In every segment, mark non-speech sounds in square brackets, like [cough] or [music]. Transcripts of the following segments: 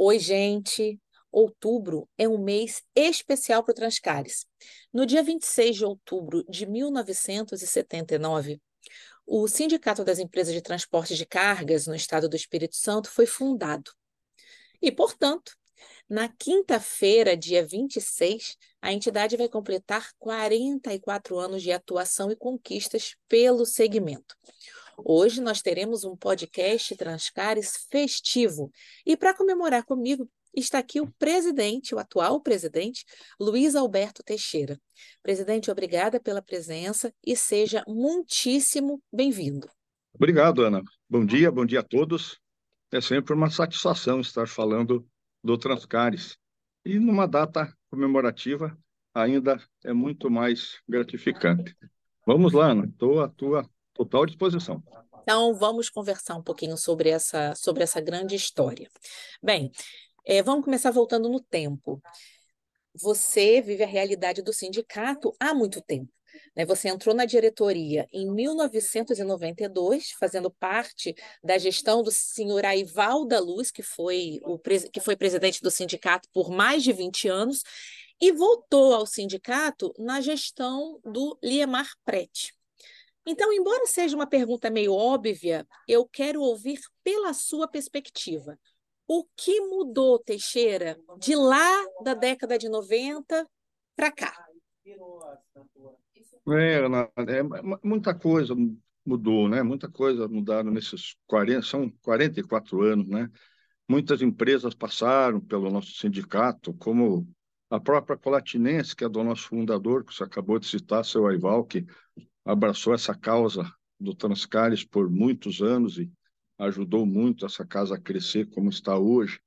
Oi, gente! Outubro é um mês especial para o Transcares. No dia 26 de outubro de 1979, o Sindicato das Empresas de Transporte de Cargas no estado do Espírito Santo foi fundado. E, portanto, na quinta-feira, dia 26, a entidade vai completar 44 anos de atuação e conquistas pelo segmento. Hoje nós teremos um podcast Transcares festivo. E para comemorar comigo, está aqui o presidente, o atual presidente, Luiz Alberto Teixeira. Presidente, obrigada pela presença e seja muitíssimo bem-vindo. Obrigado, Ana. Bom dia, bom dia a todos. É sempre uma satisfação estar falando do Transcares. E numa data comemorativa, ainda é muito mais gratificante. Vamos lá, Ana. Estou à tua total disposição. Então, vamos conversar um pouquinho sobre essa, sobre essa grande história. Bem, é, vamos começar voltando no tempo. Você vive a realidade do sindicato há muito tempo. Né? Você entrou na diretoria em 1992, fazendo parte da gestão do senhor Aival da Luz, que foi, o, que foi presidente do sindicato por mais de 20 anos, e voltou ao sindicato na gestão do Liemar Prete. Então, embora seja uma pergunta meio óbvia, eu quero ouvir pela sua perspectiva. O que mudou, Teixeira, de lá da década de 90 para cá? É, é, muita coisa mudou, né? Muita coisa mudaram nesses 40, são 44 anos, né? Muitas empresas passaram pelo nosso sindicato, como a própria Colatinense, que é do nosso fundador, que você acabou de citar, seu Aival, que abraçou essa causa do Transcares por muitos anos e ajudou muito essa casa a crescer como está hoje.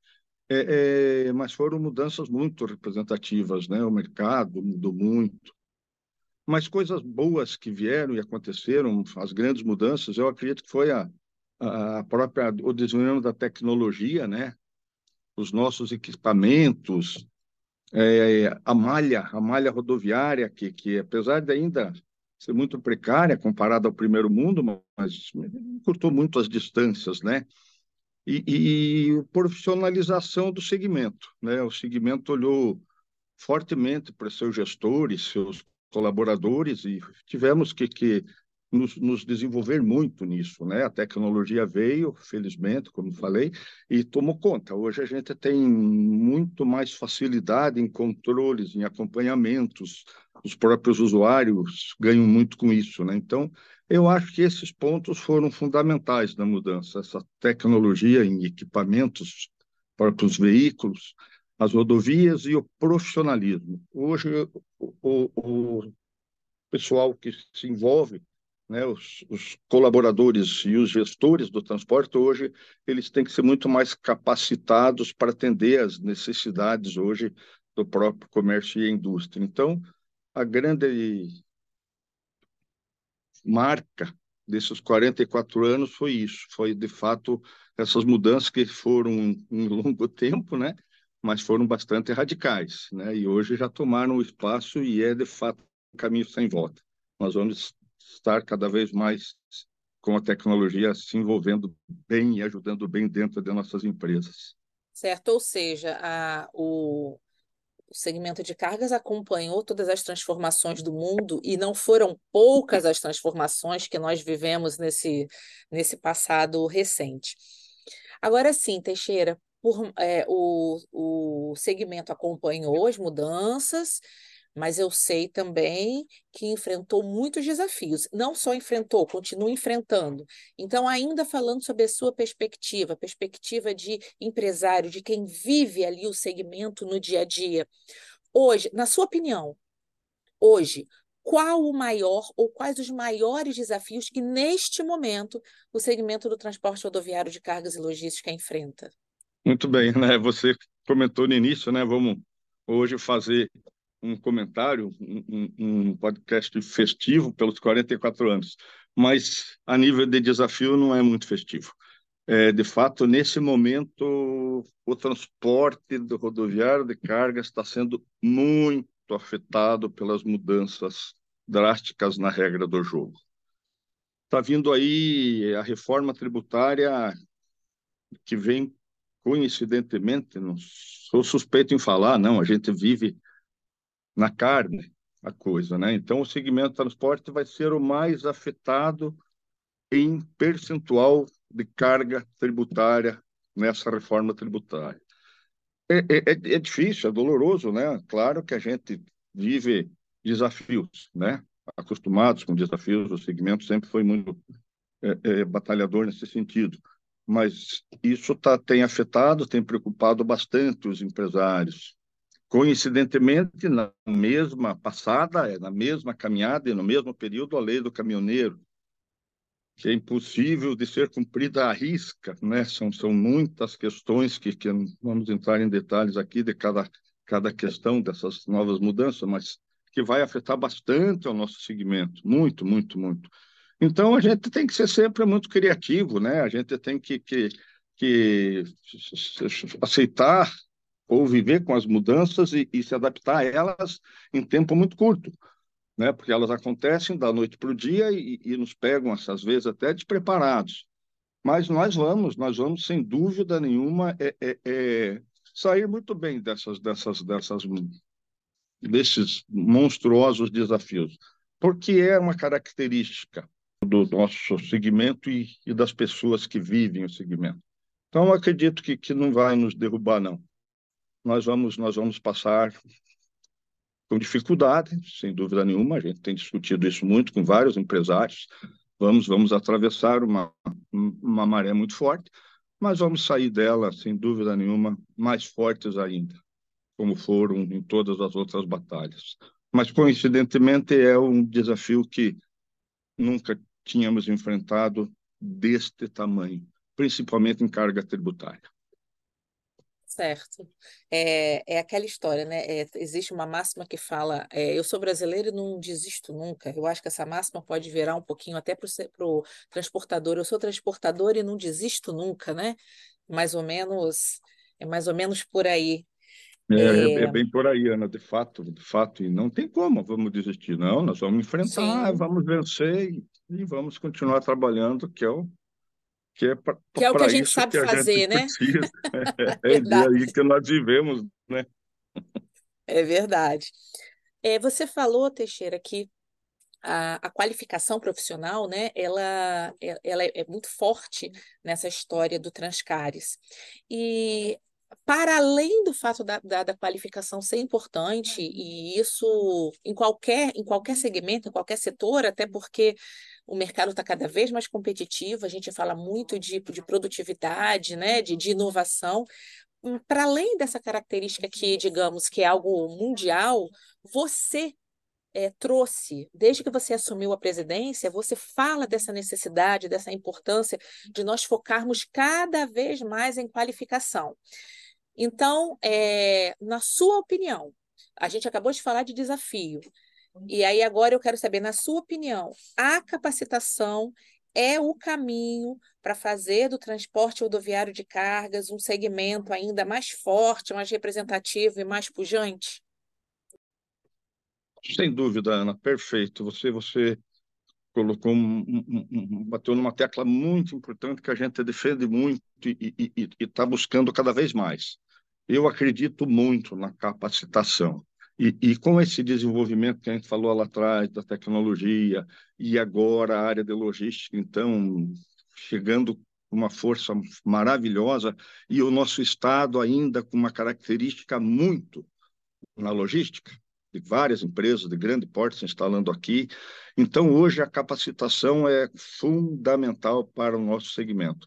É, é, mas foram mudanças muito representativas, né? O mercado mudou muito. Mas coisas boas que vieram e aconteceram, as grandes mudanças, eu acredito que foi a, a própria o desenvolvimento da tecnologia, né? Os nossos equipamentos, é, a malha, a malha rodoviária que, que apesar de ainda ser muito precária comparada ao primeiro mundo, mas cortou muito as distâncias, né? E, e profissionalização do segmento, né? O segmento olhou fortemente para seus gestores, seus colaboradores e tivemos que, que nos, nos, desenvolver muito nisso, né? A tecnologia veio, felizmente, como falei, e tomou conta. Hoje a gente tem muito mais facilidade em controles, em acompanhamentos, os próprios usuários ganham muito com isso, né? Então, eu acho que esses pontos foram fundamentais na mudança, essa tecnologia em equipamentos para os veículos, as rodovias e o profissionalismo. Hoje, o, o, o pessoal que se envolve, né, os, os, colaboradores e os gestores do transporte, hoje, eles têm que ser muito mais capacitados para atender às necessidades hoje do próprio comércio e indústria. Então, a grande marca desses 44 anos foi isso, foi de fato essas mudanças que foram em longo [laughs] tempo, né? Mas foram bastante radicais, né? E hoje já tomaram o espaço e é de fato um caminho sem volta. Nós vamos estar cada vez mais com a tecnologia se envolvendo bem e ajudando bem dentro de nossas empresas. Certo, ou seja, a, o, o segmento de cargas acompanhou todas as transformações do mundo e não foram poucas as transformações que nós vivemos nesse, nesse passado recente. Agora sim, Teixeira, por, é, o, o segmento acompanhou as mudanças, mas eu sei também que enfrentou muitos desafios. Não só enfrentou, continua enfrentando. Então, ainda falando sobre a sua perspectiva, perspectiva de empresário, de quem vive ali o segmento no dia a dia. Hoje, na sua opinião, hoje, qual o maior ou quais os maiores desafios que, neste momento, o segmento do transporte rodoviário de cargas e logística enfrenta? Muito bem, né? Você comentou no início, né? Vamos hoje fazer um comentário, um, um, podcast festivo pelos 44 anos, mas a nível de desafio não é muito festivo. É, de fato, nesse momento, o transporte do rodoviário de carga está sendo muito afetado pelas mudanças drásticas na regra do jogo. Está vindo aí a reforma tributária que vem coincidentemente, não sou suspeito em falar, não, a gente vive na carne a coisa, né? Então, o segmento transporte vai ser o mais afetado em percentual de carga tributária nessa reforma tributária. É, é, é, é difícil, é doloroso, né? Claro que a gente vive desafios, né? Acostumados com desafios, o segmento sempre foi muito é, é, batalhador nesse sentido. Mas isso tá, tem afetado, tem preocupado bastante os empresários. Coincidentemente, na mesma passada, na mesma caminhada e no mesmo período, a lei do caminhoneiro, que é impossível de ser cumprida à risca, né? São, são muitas questões que, que vamos entrar em detalhes aqui de cada, cada questão dessas novas mudanças, mas que vai afetar bastante o nosso segmento, muito, muito, muito. Então, a gente tem que ser sempre muito criativo, né? A gente tem que, que, que aceitar ou viver com as mudanças e, e se adaptar a elas em tempo muito curto, né? Porque elas acontecem da noite para o dia e, e nos pegam, às vezes, até despreparados. Mas nós vamos, nós vamos, sem dúvida nenhuma, é, é, é sair muito bem dessas, dessas, dessas, desses monstruosos desafios, porque é uma característica do nosso segmento e, e, das pessoas que vivem o segmento. Então, acredito que, que não vai nos derrubar, não. Nós vamos, nós vamos passar com dificuldade, sem dúvida nenhuma. A gente tem discutido isso muito com vários empresários. Vamos, vamos atravessar uma, uma maré muito forte, mas vamos sair dela, sem dúvida nenhuma, mais fortes ainda, como foram em todas as outras batalhas. Mas, coincidentemente, é um desafio que nunca tínhamos enfrentado deste tamanho, principalmente em carga tributária. Certo. É, é aquela história, né? É, existe uma máxima que fala: é, eu sou brasileiro e não desisto nunca. Eu acho que essa máxima pode virar um pouquinho até para o transportador. Eu sou transportador e não desisto nunca, né? Mais ou menos, é mais ou menos por aí. É, é, é bem por aí, Ana, de fato, de fato, e não tem como, vamos desistir, não, nós vamos enfrentar, Sim. vamos vencer e e vamos continuar trabalhando, que é o que é, pra, que, é o que a gente sabe fazer, né? [laughs] É, é, é aí que nós vivemos, né? É verdade. É, você falou, Teixeira, que a, a, qualificação profissional, né, ela, é, ela é muito forte nessa história do Transcares. E para além do fato da, da, da, qualificação ser importante, e isso em qualquer, em qualquer segmento, em qualquer setor, até porque o mercado está cada vez mais competitivo, a gente fala muito de, de produtividade, né, de, de inovação. Hum, para além dessa característica que, digamos, que é algo mundial, você é, trouxe, desde que você assumiu a presidência, você fala dessa necessidade, dessa importância de nós focarmos cada vez mais em qualificação. Então, é, na sua opinião, a gente acabou de falar de desafio, e aí agora eu quero saber, na sua opinião, a capacitação é o caminho para fazer do transporte rodoviário de cargas um segmento ainda mais forte, mais representativo e mais pujante? Sem dúvida, Ana, perfeito. Você, você colocou um, um, um, bateu numa tecla muito importante que a gente defende muito e está buscando cada vez mais. Eu acredito muito na capacitação. E, e, com esse desenvolvimento que a gente falou lá atrás, da tecnologia, e agora a área de logística, então, chegando com uma força maravilhosa, e o nosso Estado ainda com uma característica muito na logística, de várias empresas de grande porte se instalando aqui. Então, hoje, a capacitação é fundamental para o nosso segmento.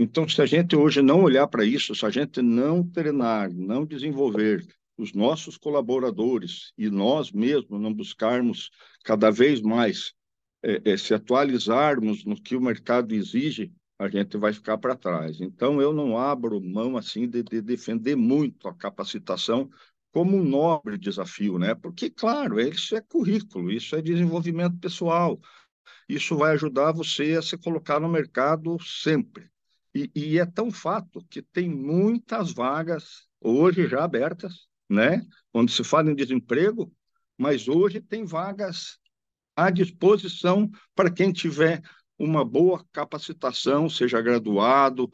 Então, se a gente hoje não olhar para isso, se a gente não treinar, não desenvolver, os nossos colaboradores e nós mesmos não buscarmos cada vez mais é, é, se atualizarmos no que o mercado exige, a gente vai ficar para trás. Então, eu não abro mão assim de, de, defender muito a capacitação como um nobre desafio, né? Porque, claro, isso é currículo, isso é desenvolvimento pessoal, isso vai ajudar você a se colocar no mercado sempre. E, e é tão fato que tem muitas vagas hoje já abertas né? Onde se fala em desemprego, mas hoje tem vagas à disposição para quem tiver uma boa capacitação, seja graduado,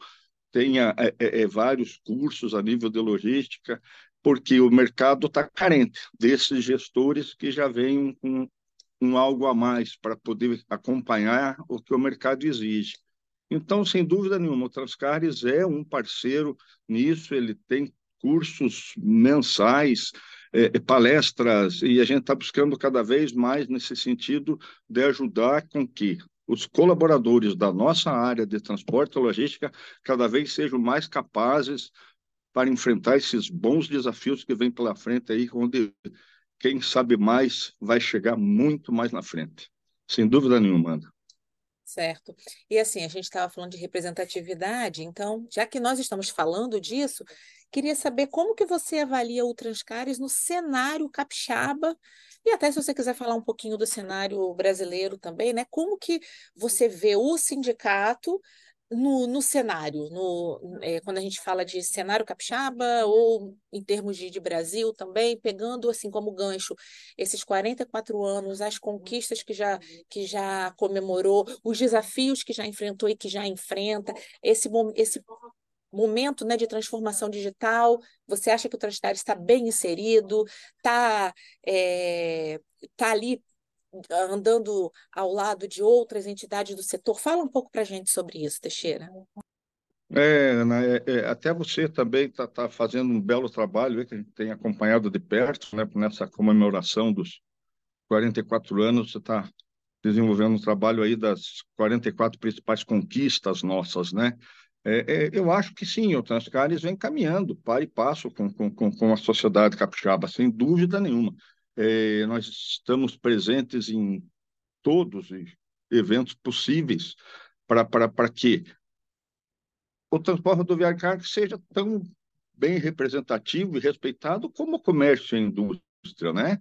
tenha é, é, é, vários cursos a nível de logística, porque o mercado está carente desses gestores que já vêm com um algo a mais para poder acompanhar o que o mercado exige. Então, sem dúvida nenhuma, o Transcares é um parceiro nisso, ele tem cursos mensais, é, palestras, e a gente está buscando cada vez mais nesse sentido de ajudar com que os colaboradores da nossa área de transporte e logística cada vez sejam mais capazes para enfrentar esses bons desafios que vêm pela frente aí, onde quem sabe mais vai chegar muito mais na frente. Sem dúvida nenhuma, Ana. Certo. E assim, a gente estava falando de representatividade, então, já que nós estamos falando disso, queria saber como que você avalia o Transcares no cenário capixaba e até se você quiser falar um pouquinho do cenário brasileiro também, né? Como que você vê o sindicato no, no cenário, no, é, quando a gente fala de cenário capixaba ou em termos de, de Brasil também, pegando assim como gancho esses 44 anos, as conquistas que já, que já comemorou, os desafios que já enfrentou e que já enfrenta, esse, esse momento né, de transformação digital, você acha que o Transtar está bem inserido, está é, tá ali andando ao lado de outras entidades do setor. Fala um pouco para a gente sobre isso, Teixeira. É, Ana, é, é, até você também está tá fazendo um belo trabalho, que a gente tem acompanhado de perto, né, nessa comemoração dos 44 anos, você está desenvolvendo um trabalho aí das 44 principais conquistas nossas, né? É, é, eu acho que sim, o Transcares vem caminhando, para e passo com, com, com a sociedade capixaba, sem dúvida nenhuma. É, nós estamos presentes em todos os eventos possíveis para que o transporte rodoviário de carga seja tão bem representativo e respeitado como o comércio e a indústria, né?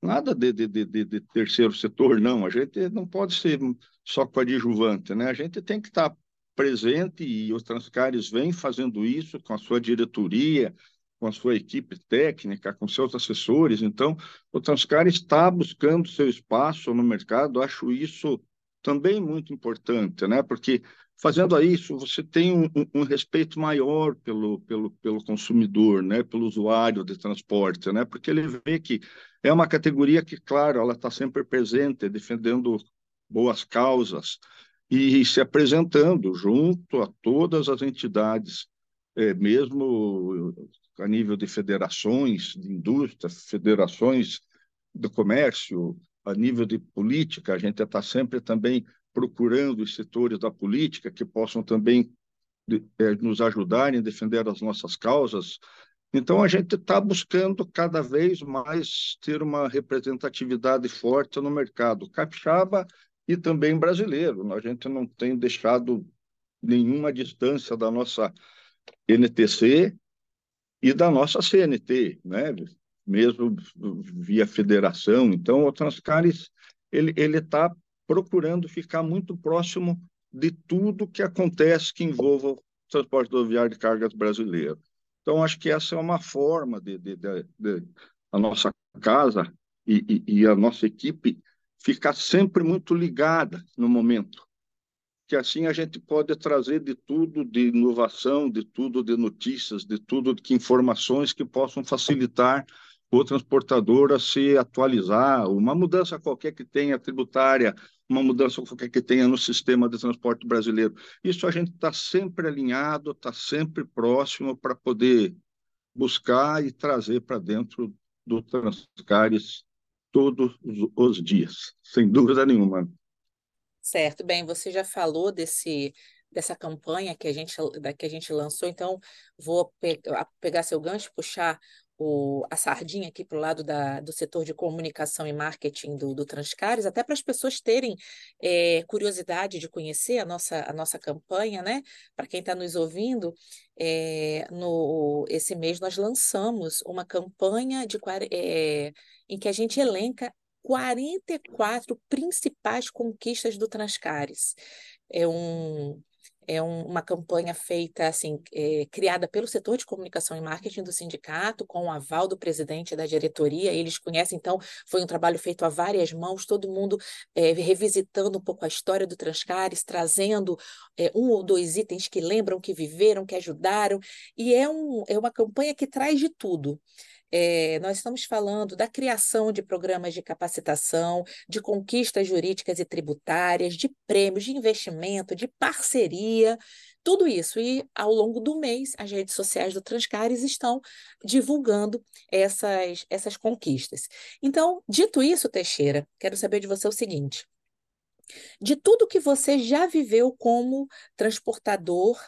Nada de, de, de, de, terceiro setor, não. A gente não pode ser só coadjuvante, né? A gente tem que estar presente e os Transcares vêm fazendo isso com a sua diretoria, com a sua equipe técnica, com seus assessores. Então, o Transcar está buscando seu espaço no mercado. Acho isso também muito importante, né? Porque fazendo isso você tem um, um, respeito maior pelo, pelo, pelo consumidor, né? Pelo usuário de transporte, né? Porque ele vê que é uma categoria que, claro, ela está sempre presente, defendendo boas causas e se apresentando junto a todas as entidades, é, mesmo a nível de federações de indústria, federações do comércio, a nível de política, a gente está sempre também procurando os setores da política que possam também é, nos ajudar em defender as nossas causas. Então, a gente está buscando cada vez mais ter uma representatividade forte no mercado capixaba e também brasileiro. A gente não tem deixado nenhuma distância da nossa NTC e da nossa CNT, né? mesmo via federação. Então, o Transcares ele está procurando ficar muito próximo de tudo que acontece que envolva o transporte rodoviário de cargas brasileiro. Então, acho que essa é uma forma de, de, de, de a nossa casa e, e, e a nossa equipe ficar sempre muito ligada no momento que assim a gente pode trazer de tudo de inovação, de tudo de notícias, de tudo que informações que possam facilitar o transportador a se atualizar, uma mudança qualquer que tenha tributária, uma mudança qualquer que tenha no sistema de transporte brasileiro. Isso a gente está sempre alinhado, está sempre próximo para poder buscar e trazer para dentro do Transcares todos os dias, sem dúvida nenhuma. Certo, bem, você já falou desse dessa campanha que a gente da que a gente lançou, então vou pe pegar seu gancho, puxar o, a sardinha aqui para o lado da, do setor de comunicação e marketing do, do Transcares, até para as pessoas terem é, curiosidade de conhecer a nossa, a nossa campanha, né? Para quem está nos ouvindo, é, no, esse mês nós lançamos uma campanha de, é, em que a gente elenca 44 principais conquistas do Transcares. É um, é um, uma campanha feita, assim, é, criada pelo setor de comunicação e marketing do sindicato, com o aval do presidente da diretoria. Eles conhecem, então, foi um trabalho feito a várias mãos, todo mundo é, revisitando um pouco a história do Transcares, trazendo é, um ou dois itens que lembram, que viveram, que ajudaram. E é, um, é uma campanha que traz de tudo. É, nós estamos falando da criação de programas de capacitação, de conquistas jurídicas e tributárias, de prêmios, de investimento, de parceria, tudo isso. E ao longo do mês, as redes sociais do Transcares estão divulgando essas, essas conquistas. Então, dito isso, Teixeira, quero saber de você o seguinte: de tudo que você já viveu como transportador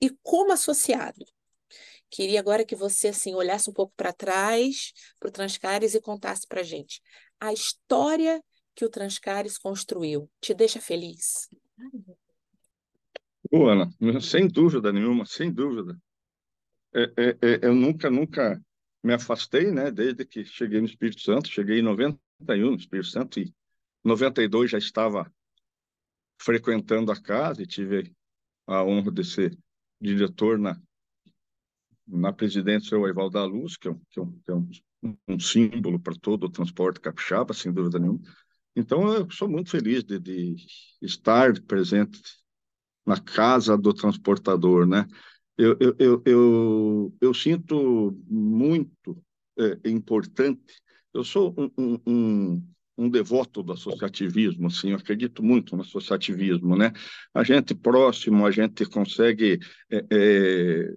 e como associado, Queria agora que você assim olhasse um pouco para trás, para o Transcares e contasse para gente a história que o Transcares construiu. Te deixa feliz? Ô, Ana, sem dúvida nenhuma, sem dúvida. É, é, é, eu nunca, nunca me afastei, né? Desde que cheguei no Espírito Santo, cheguei em 91 no Espírito Santo e 92 já estava frequentando a casa e tive a honra de ser diretor na na presidência o Evaldo da Luz, que é um, que é um, que é um, um símbolo para todo o transporte capixaba, sem dúvida nenhuma. Então, eu sou muito feliz de, de estar presente na casa do transportador, né? Eu, eu, eu, eu, eu sinto muito é, importante. Eu sou um, um, um, devoto do associativismo, assim, eu acredito muito no associativismo, né? A gente próximo, a gente consegue é, é,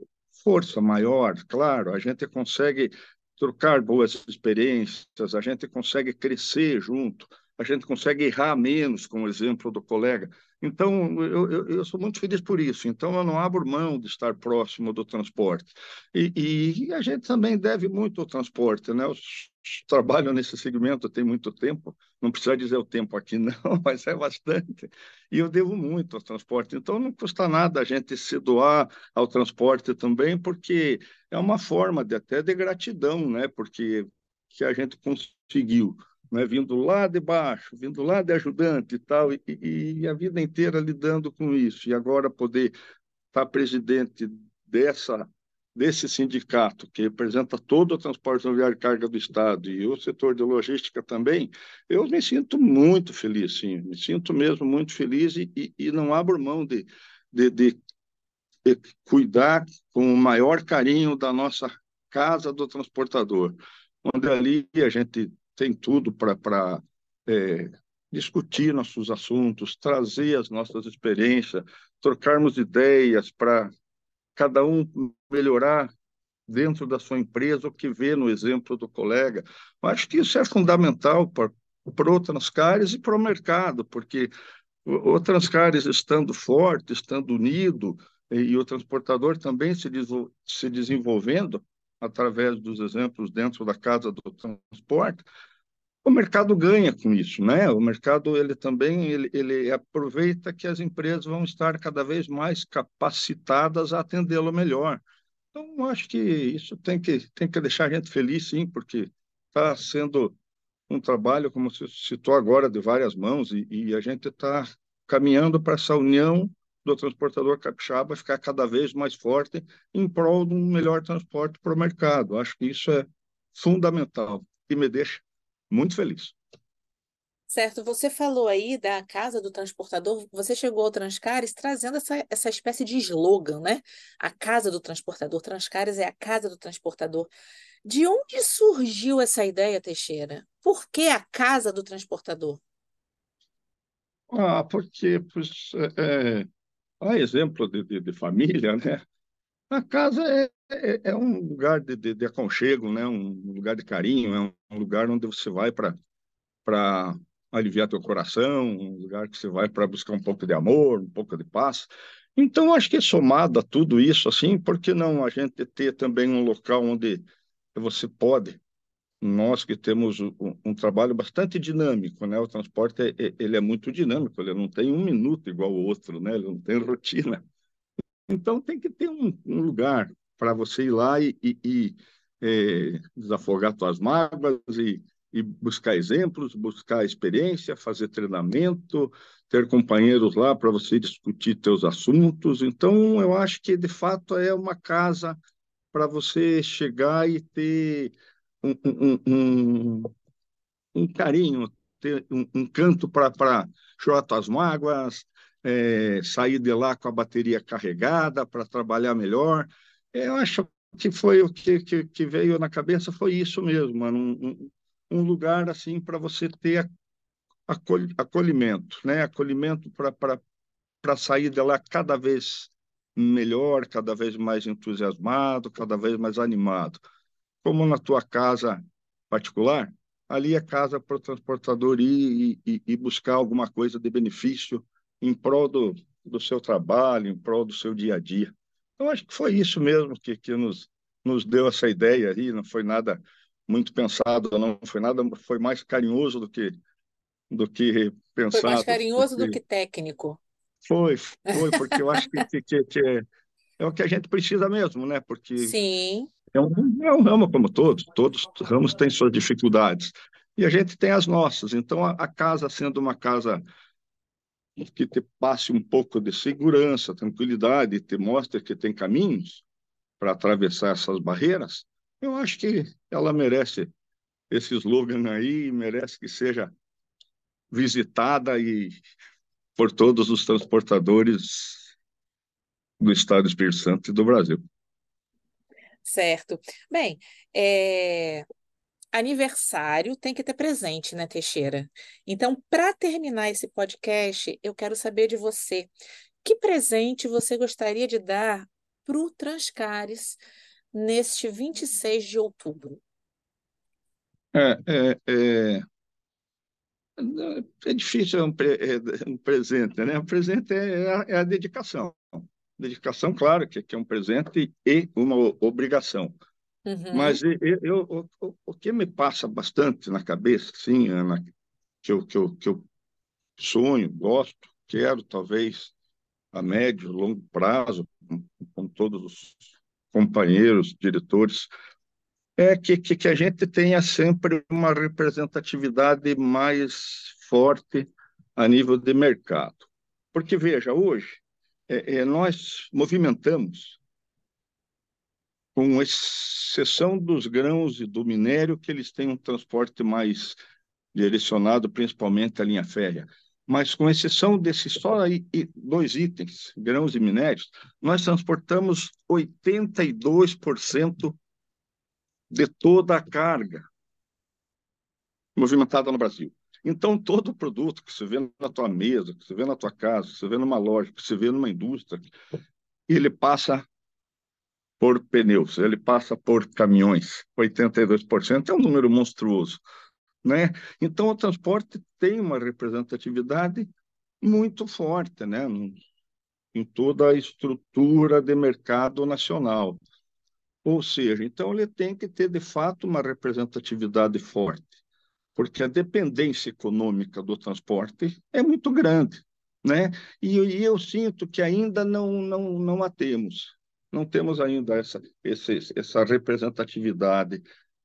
força maior, claro, a gente consegue trocar boas experiências, a gente consegue crescer junto, a gente consegue errar menos, com o exemplo do colega. Então, eu, eu, eu, sou muito feliz por isso. Então, eu não abro mão de estar próximo do transporte. E, e a gente também deve muito ao transporte, né? Os trabalham nesse segmento tem muito tempo, não precisa dizer o tempo aqui [laughs] não, mas é bastante, e eu devo muito ao transporte, então não custa nada a gente se doar ao transporte também, porque é uma forma de até de gratidão, né, porque que a gente conseguiu, né, vindo lá de baixo, vindo lá de ajudante e tal, e, e a vida inteira lidando com isso, e agora poder estar presidente dessa desse sindicato, que representa todo o transporte rodoviário de carga do Estado e o setor de logística também, eu me sinto muito feliz, sim, me sinto mesmo muito feliz e, e, não abro mão de, de, de, de, cuidar com o maior carinho da nossa casa do transportador, onde ali a gente tem tudo para é, discutir nossos assuntos, trazer as nossas experiências, trocarmos ideias para cada um melhorar dentro da sua empresa o que vê no exemplo do colega. Eu acho que isso é fundamental para, para o Transcares e para o mercado, porque o, o Transcares estando forte, estando unido, e, e o transportador também se, se desenvolvendo através dos exemplos dentro da casa do transporte, o mercado ganha com isso, né? O mercado ele também ele, ele aproveita que as empresas vão estar cada vez mais capacitadas a atendê-lo melhor. Então, acho que isso tem que tem que deixar a gente feliz, sim, porque está sendo um trabalho, como você citou agora, de várias mãos e, e a gente está caminhando para essa união do transportador capixaba ficar cada vez mais forte em prol de um melhor transporte para o mercado. Acho que isso é fundamental e me deixa muito feliz. Certo, você falou aí da casa do transportador, você chegou ao Transcares trazendo essa, essa espécie de slogan, né? A casa do transportador, Transcares é a casa do transportador. De onde surgiu essa ideia, Teixeira? Por que a casa do transportador? Ah, porque, pois, é, é, a exemplo de, de, de, família, né? A casa é, é, é um lugar de, de, de, aconchego, né? Um lugar de carinho, é um lugar onde você vai para aliviar teu coração, um lugar que você vai para buscar um pouco de amor, um pouco de paz. Então, acho que somado a tudo isso, assim, por que não a gente ter também um local onde você pode, nós que temos um, um trabalho bastante dinâmico, né? O transporte é, ele é muito dinâmico, ele não tem um minuto igual o outro, né? Ele não tem [laughs] rotina. Então, tem que ter um, um lugar para você ir lá e, e, e é, desafogar suas mágoas e, e buscar exemplos, buscar experiência, fazer treinamento, ter companheiros lá para você discutir teus assuntos. Então, eu acho que, de fato, é uma casa para você chegar e ter um, um, um, um carinho, ter um, canto para chorar as mágoas, é, sair de lá com a bateria carregada para trabalhar melhor. Eu acho que foi o que, que, que, veio na cabeça foi isso mesmo, mano. Um, um lugar assim para você ter acolhimento, né? Acolhimento para sair de lá cada vez melhor, cada vez mais entusiasmado, cada vez mais animado. Como na tua casa particular, ali é casa para o transportador ir e, e, buscar alguma coisa de benefício em prol do, do seu trabalho, em prol do seu dia a dia. Eu acho que foi isso mesmo que, que nos, nos deu essa ideia aí, não foi nada muito pensado, não foi nada, foi mais carinhoso do que do que pensado. Foi mais carinhoso porque... do que técnico. Foi, foi, porque eu acho que, que, que é, é, o que a gente precisa mesmo, né? Porque Sim. É um, é um ramo como todos, todos os ramos têm suas dificuldades. E a gente tem as nossas. Então, a, a casa sendo uma casa que te passe um pouco de segurança, tranquilidade, te mostre que tem caminhos para atravessar essas barreiras, eu acho que ela merece esse slogan aí, merece que seja visitada e por todos os transportadores do Estado do Espírito Santo e do Brasil. Certo. Bem, é... aniversário tem que ter presente, né, Teixeira? Então, para terminar esse podcast, eu quero saber de você. Que presente você gostaria de dar para o Transcares neste 26 de outubro? É, é, é, é difícil é um, é um, presente, né? Um presente é a, é a dedicação. Dedicação, claro, que, que, é um presente e uma obrigação. Uhum. Mas eu, eu, o, o, que me passa bastante na cabeça, sim, Ana, que eu, que, eu, que eu sonho, gosto, quero, talvez, a médio, longo prazo, com, com todos os companheiros, diretores, é que, que, que a gente tenha sempre uma representatividade mais forte a nível de mercado. Porque, veja, hoje é, é, nós movimentamos, com exceção dos grãos e do minério, que eles têm um transporte mais direcionado principalmente à linha férrea. Mas, com exceção desses só dois itens, grãos e minérios, nós transportamos 82% de toda a carga movimentada no Brasil. Então, todo produto que você vê na tua mesa, que você vê na tua casa, que você vê numa loja, que você vê numa indústria, ele passa por pneus, ele passa por caminhões. 82% é um número monstruoso. Né? Então, o transporte tem uma representatividade muito forte né? em toda a estrutura de mercado nacional. Ou seja, então ele tem que ter, de fato, uma representatividade forte, porque a dependência econômica do transporte é muito grande. Né? E, e eu sinto que ainda não, não, não a temos. Não temos ainda essa, esse, essa representatividade,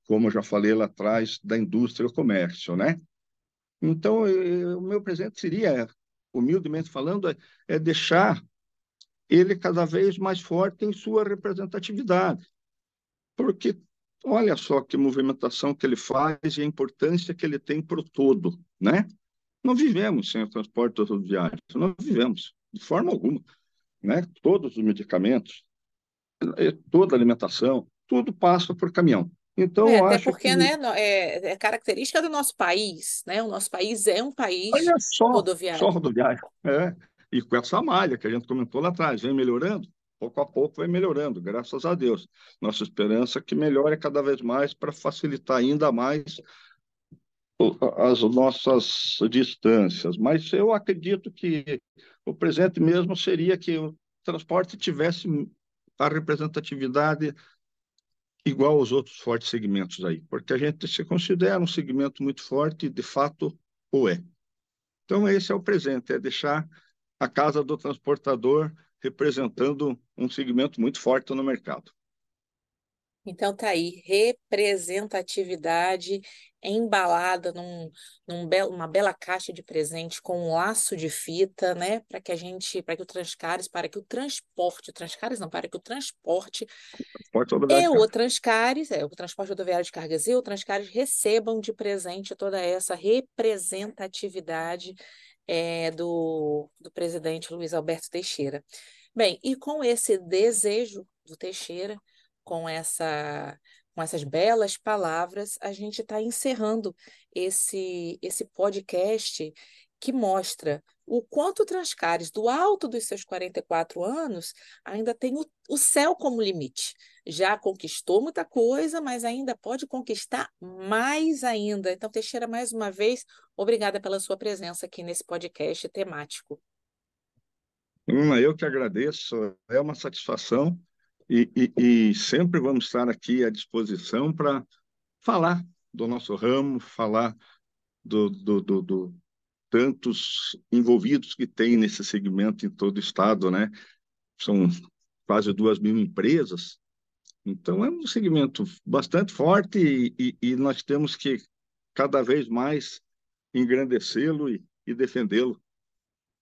como eu já falei lá atrás, da indústria e o comércio. Né? Então, eu, o meu presente seria, humildemente falando, é, é deixar ele cada vez mais forte em sua representatividade porque olha só que movimentação que ele faz e a importância que ele tem para o todo, né? Não vivemos sem o transporte rodoviário, não vivemos de forma alguma, né? Todos os medicamentos, eh, toda a alimentação, tudo passa por caminhão. Então, é, até porque que... né, é, é, característica do nosso país, né? O nosso país é um país Olha só, rodoviário. Só rodoviário, é. E com essa malha que a gente comentou lá atrás, vem melhorando, pouco a pouco vai melhorando, graças a Deus. Nossa esperança é que melhore cada vez mais para facilitar ainda mais as nossas distâncias. Mas eu acredito que o presente mesmo seria que o transporte tivesse a representatividade igual aos outros fortes segmentos aí, porque a gente se considera um segmento muito forte de fato, o é. Então, esse é o presente, é deixar a casa do transportador representando um segmento muito forte no mercado. Então tá aí, representatividade embalada num, num be uma bela caixa de presente com um laço de fita, né? Para que a gente, para que o Transcares, para que o transporte, o Transcares não, para que o transporte e o Transcares, é, o transporte rodoviário de cargas e o Transcares recebam de presente toda essa representatividade é, do, do presidente Luiz Alberto Teixeira. Bem, e com esse desejo do Teixeira, com essa com essas belas palavras, a gente está encerrando esse, esse podcast que mostra o quanto Transcares, do alto dos seus 44 anos, ainda tem o, o céu como limite. Já conquistou muita coisa, mas ainda pode conquistar mais ainda. Então, Teixeira, mais uma vez, obrigada pela sua presença aqui nesse podcast temático. Hum, eu que agradeço, é uma satisfação e, e, e sempre vamos estar aqui à disposição para falar do nosso ramo, falar do, do, do, do, tantos envolvidos que tem nesse segmento em todo o estado, né? São quase duas mil empresas, então é um segmento bastante forte e, e, e nós temos que cada vez mais engrandecê-lo e, e defendê-lo,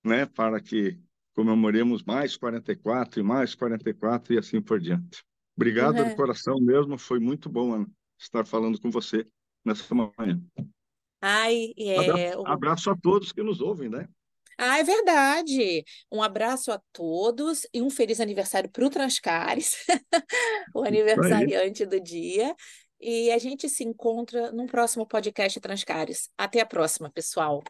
né? Para que comemoremos mais 44 e mais 44 e assim por diante. Obrigado uhum. do coração mesmo, foi muito bom Ana, estar falando com você nessa manhã. Ai, é... abraço, abraço a todos que nos ouvem, né? Ah, é verdade. Um abraço a todos e um feliz aniversário para [laughs] o Transcares, o aniversariante do dia. E a gente se encontra num próximo podcast Transcares. Até a próxima, pessoal.